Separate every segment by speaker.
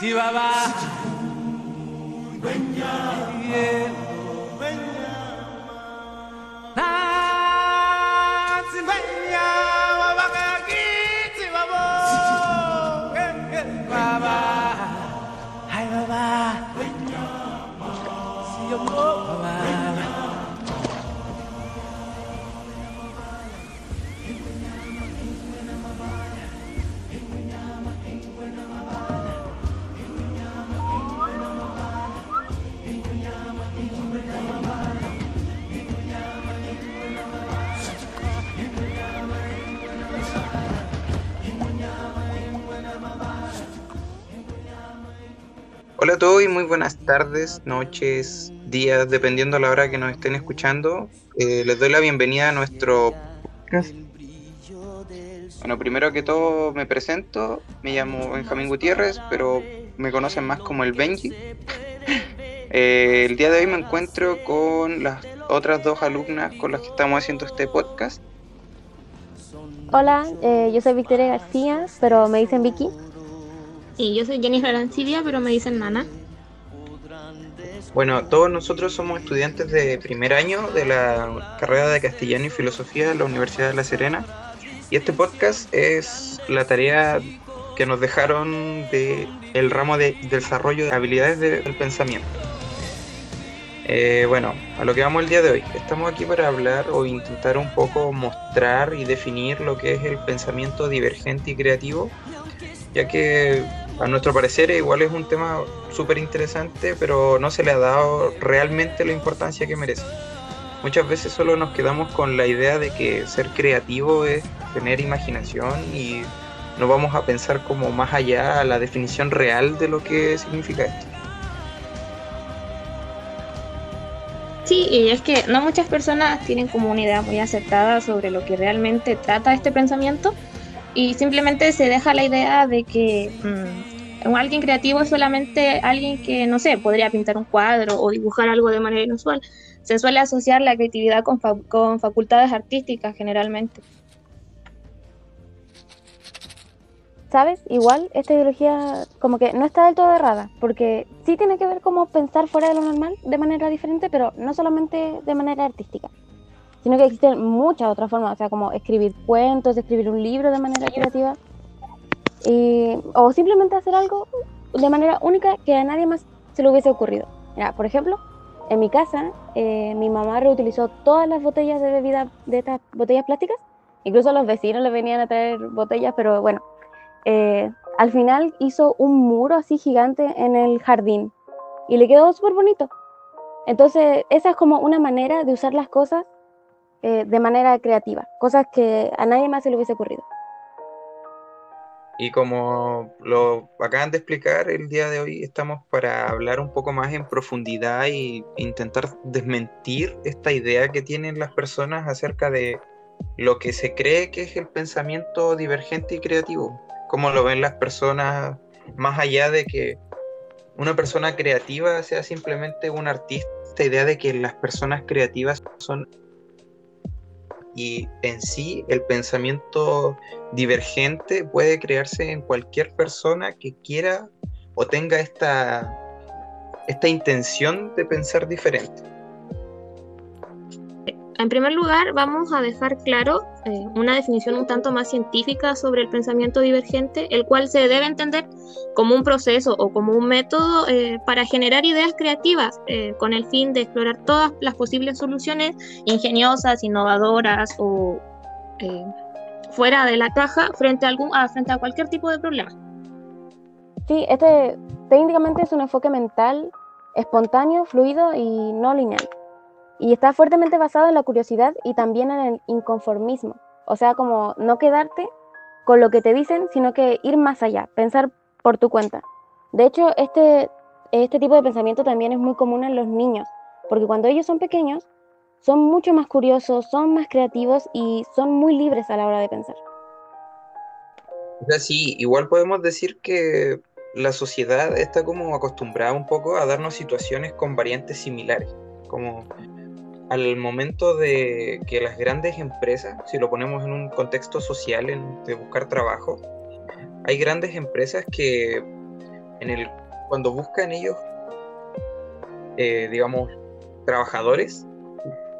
Speaker 1: Sí, va, va. Hola a todos y muy buenas tardes, noches, días, dependiendo a la hora que nos estén escuchando. Eh, les doy la bienvenida a nuestro podcast. Bueno, primero que todo me presento, me llamo Benjamín Gutiérrez, pero me conocen más como el Benji. Eh, el día de hoy me encuentro con las otras dos alumnas con las que estamos haciendo este podcast.
Speaker 2: Hola, eh, yo soy Victoria García, pero me dicen Vicky.
Speaker 3: Y yo soy Jenny Arancibia, pero me dicen Nana.
Speaker 1: Bueno, todos nosotros somos estudiantes de primer año de la carrera de Castellano y Filosofía de la Universidad de La Serena. Y este podcast es la tarea que nos dejaron de ramo de desarrollo de habilidades del pensamiento. Eh, bueno, a lo que vamos el día de hoy. Estamos aquí para hablar o intentar un poco mostrar y definir lo que es el pensamiento divergente y creativo, ya que a nuestro parecer igual es un tema súper interesante, pero no se le ha dado realmente la importancia que merece. Muchas veces solo nos quedamos con la idea de que ser creativo es tener imaginación y no vamos a pensar como más allá a la definición real de lo que significa esto.
Speaker 3: Sí, y es que no muchas personas tienen como una idea muy aceptada sobre lo que realmente trata este pensamiento y simplemente se deja la idea de que mm, alguien creativo es solamente alguien que, no sé, podría pintar un cuadro o dibujar algo de manera inusual. Se suele asociar la creatividad con, con facultades artísticas generalmente.
Speaker 2: ¿Sabes? Igual esta ideología como que no está del todo errada, porque sí tiene que ver como pensar fuera de lo normal de manera diferente, pero no solamente de manera artística sino que existen muchas otras formas, o sea, como escribir cuentos, escribir un libro de manera creativa, o simplemente hacer algo de manera única que a nadie más se le hubiese ocurrido. Mira, por ejemplo, en mi casa, eh, mi mamá reutilizó todas las botellas de bebida de estas botellas plásticas, incluso los vecinos le venían a traer botellas, pero bueno, eh, al final hizo un muro así gigante en el jardín y le quedó súper bonito. Entonces, esa es como una manera de usar las cosas eh, de manera creativa, cosas que a nadie más se le hubiese ocurrido.
Speaker 1: Y como lo acaban de explicar, el día de hoy estamos para hablar un poco más en profundidad e intentar desmentir esta idea que tienen las personas acerca de lo que se cree que es el pensamiento divergente y creativo. Cómo lo ven las personas, más allá de que una persona creativa sea simplemente un artista, esta idea de que las personas creativas son y en sí el pensamiento divergente puede crearse en cualquier persona que quiera o tenga esta, esta intención de pensar diferente.
Speaker 3: En primer lugar, vamos a dejar claro eh, una definición un tanto más científica sobre el pensamiento divergente, el cual se debe entender como un proceso o como un método eh, para generar ideas creativas eh, con el fin de explorar todas las posibles soluciones ingeniosas, innovadoras o fuera de la caja frente a, algún, frente a cualquier tipo de problema.
Speaker 2: Sí, este técnicamente es un enfoque mental espontáneo, fluido y no lineal y está fuertemente basado en la curiosidad y también en el inconformismo. O sea, como no quedarte con lo que te dicen, sino que ir más allá, pensar por tu cuenta. De hecho, este, este tipo de pensamiento también es muy común en los niños, porque cuando ellos son pequeños, son mucho más curiosos, son más creativos y son muy libres a la hora de pensar.
Speaker 1: Sí, igual podemos decir que la sociedad está como acostumbrada un poco a darnos situaciones con variantes similares, como al momento de que las grandes empresas, si lo ponemos en un contexto social de buscar trabajo, hay grandes empresas que en el, cuando buscan ellos, eh, digamos, trabajadores,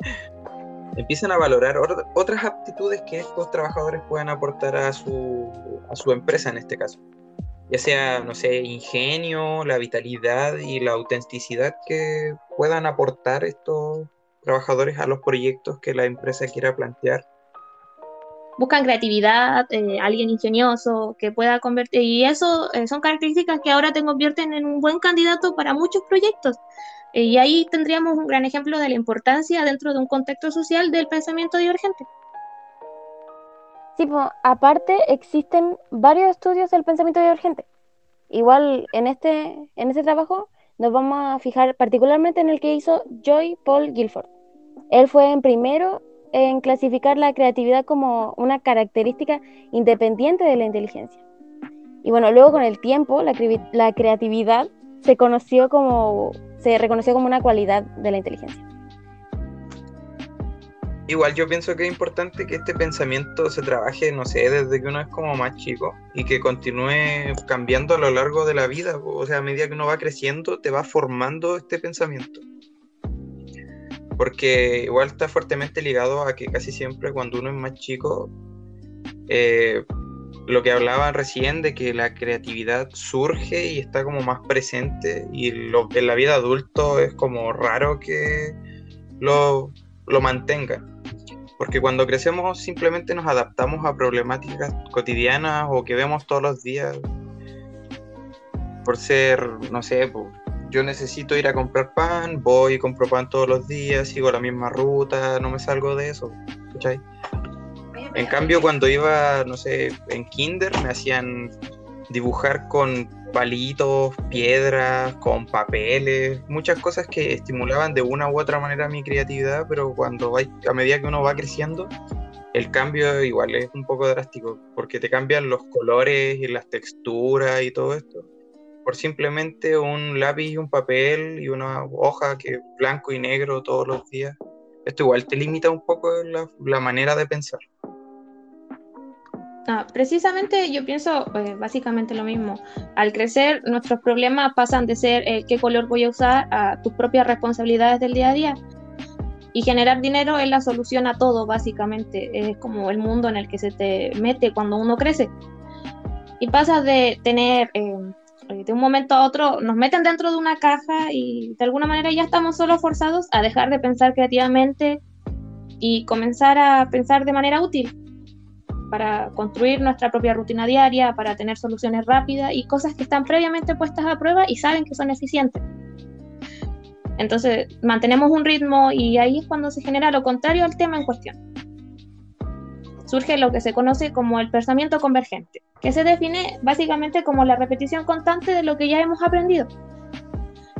Speaker 1: empiezan a valorar otras aptitudes que estos trabajadores puedan aportar a su, a su empresa en este caso. Ya sea, no sé, ingenio, la vitalidad y la autenticidad que puedan aportar estos trabajadores a los proyectos que la empresa quiera plantear.
Speaker 3: Buscan creatividad, eh, alguien ingenioso que pueda convertir, y eso eh, son características que ahora te convierten en un buen candidato para muchos proyectos. Eh, y ahí tendríamos un gran ejemplo de la importancia dentro de un contexto social del pensamiento divergente.
Speaker 2: Sí, pues, aparte existen varios estudios del pensamiento divergente. Igual en este, en este trabajo nos vamos a fijar particularmente en el que hizo Joy Paul Guilford. Él fue en primero en clasificar la creatividad como una característica independiente de la inteligencia. Y bueno, luego con el tiempo la, la creatividad se conoció como se reconoció como una cualidad de la inteligencia.
Speaker 1: Igual yo pienso que es importante que este pensamiento se trabaje, no sé, desde que uno es como más chico y que continúe cambiando a lo largo de la vida. O sea, a medida que uno va creciendo, te va formando este pensamiento. Porque igual está fuertemente ligado a que casi siempre cuando uno es más chico, eh, lo que hablaba recién de que la creatividad surge y está como más presente y lo, en la vida adulto es como raro que lo, lo mantengan. Porque cuando crecemos simplemente nos adaptamos a problemáticas cotidianas o que vemos todos los días. Por ser, no sé, yo necesito ir a comprar pan, voy y compro pan todos los días, sigo la misma ruta, no me salgo de eso. ¿cachai? En cambio, cuando iba, no sé, en kinder, me hacían dibujar con palitos, piedras, con papeles, muchas cosas que estimulaban de una u otra manera mi creatividad, pero cuando va, a medida que uno va creciendo, el cambio igual es un poco drástico, porque te cambian los colores y las texturas y todo esto. Por simplemente un lápiz y un papel y una hoja que blanco y negro todos los días. Esto igual te limita un poco la, la manera de pensar.
Speaker 3: Ah, precisamente yo pienso eh, básicamente lo mismo. Al crecer, nuestros problemas pasan de ser eh, qué color voy a usar a tus propias responsabilidades del día a día. Y generar dinero es la solución a todo, básicamente. Es como el mundo en el que se te mete cuando uno crece. Y pasas de tener, eh, de un momento a otro, nos meten dentro de una caja y de alguna manera ya estamos solo forzados a dejar de pensar creativamente y comenzar a pensar de manera útil para construir nuestra propia rutina diaria, para tener soluciones rápidas y cosas que están previamente puestas a prueba y saben que son eficientes. Entonces, mantenemos un ritmo y ahí es cuando se genera lo contrario al tema en cuestión. Surge lo que se conoce como el pensamiento convergente, que se define básicamente como la repetición constante de lo que ya hemos aprendido.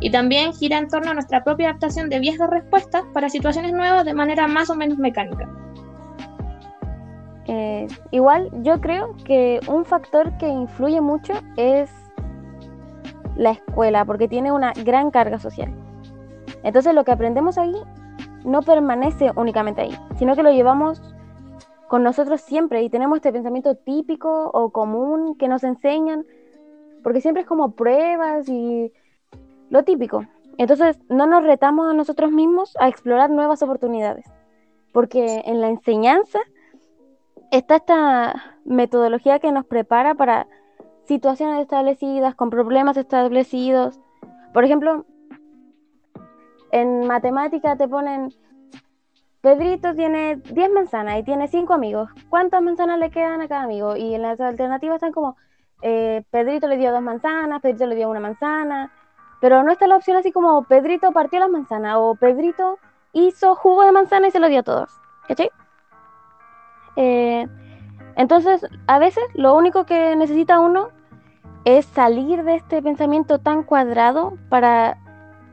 Speaker 3: Y también gira en torno a nuestra propia adaptación de viejas respuestas para situaciones nuevas de manera más o menos mecánica.
Speaker 2: Eh, igual yo creo que un factor que influye mucho es la escuela, porque tiene una gran carga social. Entonces lo que aprendemos ahí no permanece únicamente ahí, sino que lo llevamos con nosotros siempre y tenemos este pensamiento típico o común que nos enseñan, porque siempre es como pruebas y lo típico. Entonces no nos retamos a nosotros mismos a explorar nuevas oportunidades, porque en la enseñanza está esta metodología que nos prepara para situaciones establecidas, con problemas establecidos. Por ejemplo, en matemática te ponen, Pedrito tiene 10 manzanas y tiene 5 amigos. ¿Cuántas manzanas le quedan a cada amigo? Y en las alternativas están como, eh, Pedrito le dio dos manzanas, Pedrito le dio una manzana, pero no está la opción así como, Pedrito partió las manzanas o Pedrito hizo jugo de manzana y se lo dio a todos. ¿Cachai? Eh, entonces, a veces lo único que necesita uno es salir de este pensamiento tan cuadrado para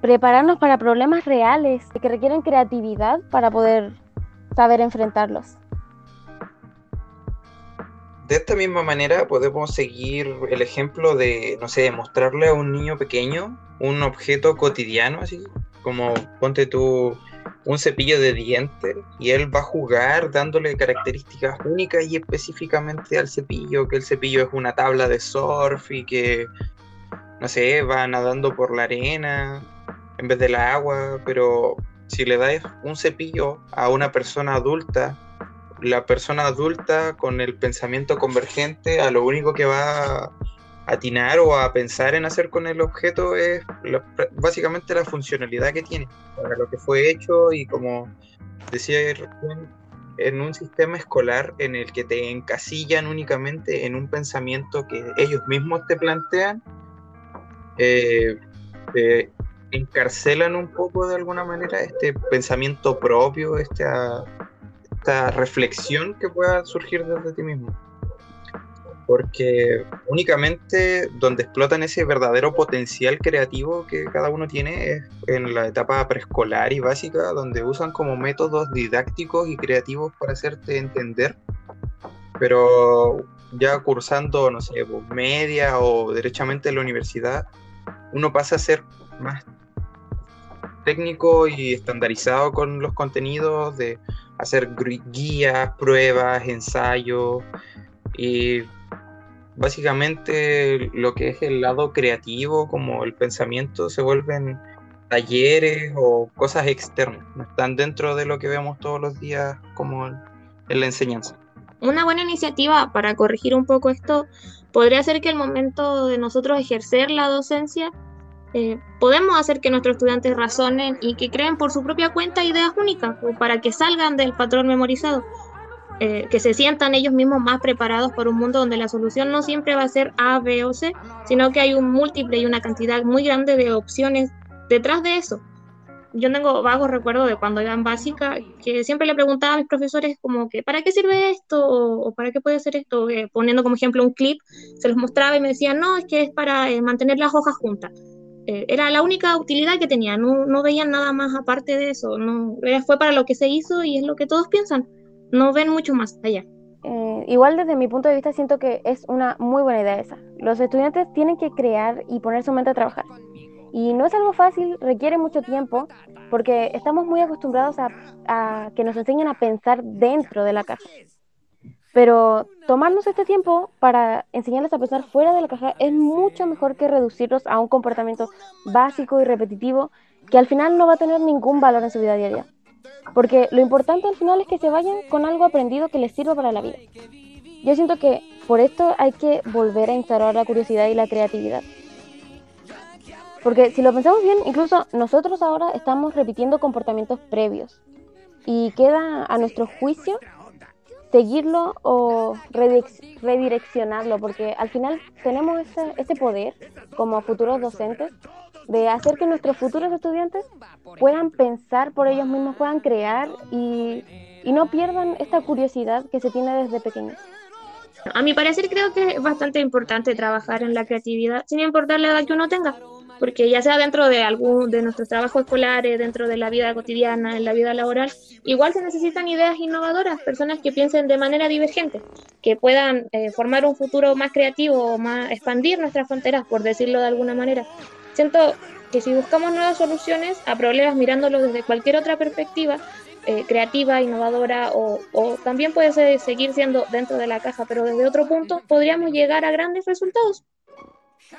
Speaker 2: prepararnos para problemas reales que requieren creatividad para poder saber enfrentarlos.
Speaker 1: De esta misma manera podemos seguir el ejemplo de, no sé, mostrarle a un niño pequeño un objeto cotidiano, así como ponte tú un cepillo de dientes y él va a jugar dándole características únicas y específicamente al cepillo, que el cepillo es una tabla de surf y que no sé, va nadando por la arena en vez de la agua, pero si le das un cepillo a una persona adulta, la persona adulta con el pensamiento convergente a lo único que va a atinar o a pensar en hacer con el objeto es básicamente la funcionalidad que tiene, para lo que fue hecho y como decía en un sistema escolar en el que te encasillan únicamente en un pensamiento que ellos mismos te plantean, eh, te encarcelan un poco de alguna manera este pensamiento propio, esta, esta reflexión que pueda surgir desde ti mismo. Porque únicamente donde explotan ese verdadero potencial creativo que cada uno tiene es en la etapa preescolar y básica, donde usan como métodos didácticos y creativos para hacerte entender. Pero ya cursando, no sé, pues, media o derechamente en la universidad, uno pasa a ser más técnico y estandarizado con los contenidos de hacer guías, pruebas, ensayos y básicamente lo que es el lado creativo como el pensamiento se vuelven talleres o cosas externas, no están dentro de lo que vemos todos los días como en la enseñanza.
Speaker 3: Una buena iniciativa para corregir un poco esto podría ser que el momento de nosotros ejercer la docencia eh, podemos hacer que nuestros estudiantes razonen y que creen por su propia cuenta ideas únicas para que salgan del patrón memorizado, eh, que se sientan ellos mismos más preparados para un mundo donde la solución no siempre va a ser A, B o C, sino que hay un múltiple y una cantidad muy grande de opciones detrás de eso. Yo tengo vagos recuerdos de cuando iba en básica que siempre le preguntaba a mis profesores como que ¿para qué sirve esto? o, ¿para qué puede ser esto? Eh, poniendo como ejemplo un clip, se los mostraba y me decían no, es que es para mantener las hojas juntas eh, era la única utilidad que tenía, no, no veían nada más aparte de eso, no, fue para lo que se hizo y es lo que todos piensan, no ven mucho más allá.
Speaker 2: Eh, igual desde mi punto de vista siento que es una muy buena idea esa. Los estudiantes tienen que crear y poner su mente a trabajar. Y no es algo fácil, requiere mucho tiempo, porque estamos muy acostumbrados a, a que nos enseñen a pensar dentro de la caja. Pero tomarnos este tiempo para enseñarles a pensar fuera de la caja es mucho mejor que reducirlos a un comportamiento básico y repetitivo que al final no va a tener ningún valor en su vida diaria. Porque lo importante al final es que se vayan con algo aprendido que les sirva para la vida. Yo siento que por esto hay que volver a instaurar la curiosidad y la creatividad. Porque si lo pensamos bien, incluso nosotros ahora estamos repitiendo comportamientos previos. Y queda a nuestro juicio seguirlo o redireccionarlo, porque al final tenemos ese, ese poder como futuros docentes de hacer que nuestros futuros estudiantes puedan pensar por ellos mismos, puedan crear y, y no pierdan esta curiosidad que se tiene desde pequeños.
Speaker 3: A mi parecer creo que es bastante importante trabajar en la creatividad, sin importar la edad que uno tenga porque ya sea dentro de algún de nuestros trabajos escolares, dentro de la vida cotidiana, en la vida laboral, igual se necesitan ideas innovadoras, personas que piensen de manera divergente, que puedan eh, formar un futuro más creativo más expandir nuestras fronteras, por decirlo de alguna manera. Siento que si buscamos nuevas soluciones a problemas mirándolo desde cualquier otra perspectiva, eh, creativa, innovadora o, o, también puede ser, seguir siendo dentro de la caja, pero desde otro punto podríamos llegar a grandes resultados.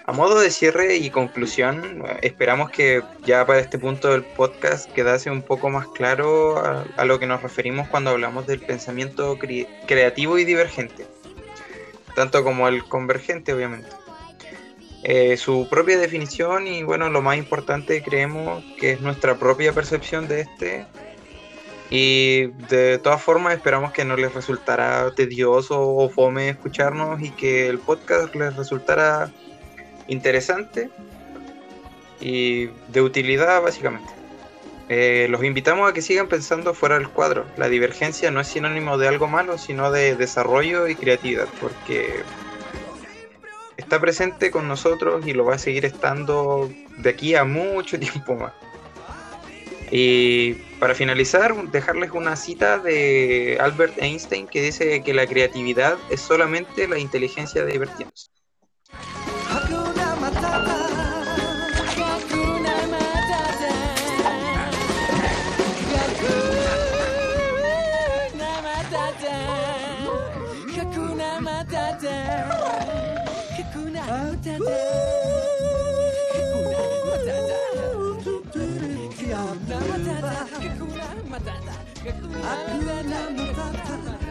Speaker 1: A modo de cierre y conclusión, esperamos que ya para este punto del podcast quedase un poco más claro a, lo que nos referimos cuando hablamos del pensamiento creativo y divergente, tanto como el convergente, obviamente. Eh, su propia definición y bueno, lo más importante creemos que es nuestra propia percepción de este. Y de todas formas esperamos que no les resultará tedioso o fome escucharnos y que el podcast les resultara interesante y de utilidad básicamente. Eh, los invitamos a que sigan pensando fuera del cuadro. La divergencia no es sinónimo de algo malo, sino de desarrollo y creatividad, porque está presente con nosotros y lo va a seguir estando de aquí a mucho tiempo más. Y para finalizar, dejarles una cita de Albert Einstein que dice que la creatividad es solamente la inteligencia de Akuna
Speaker 4: matata, akuna matata, akuna matata.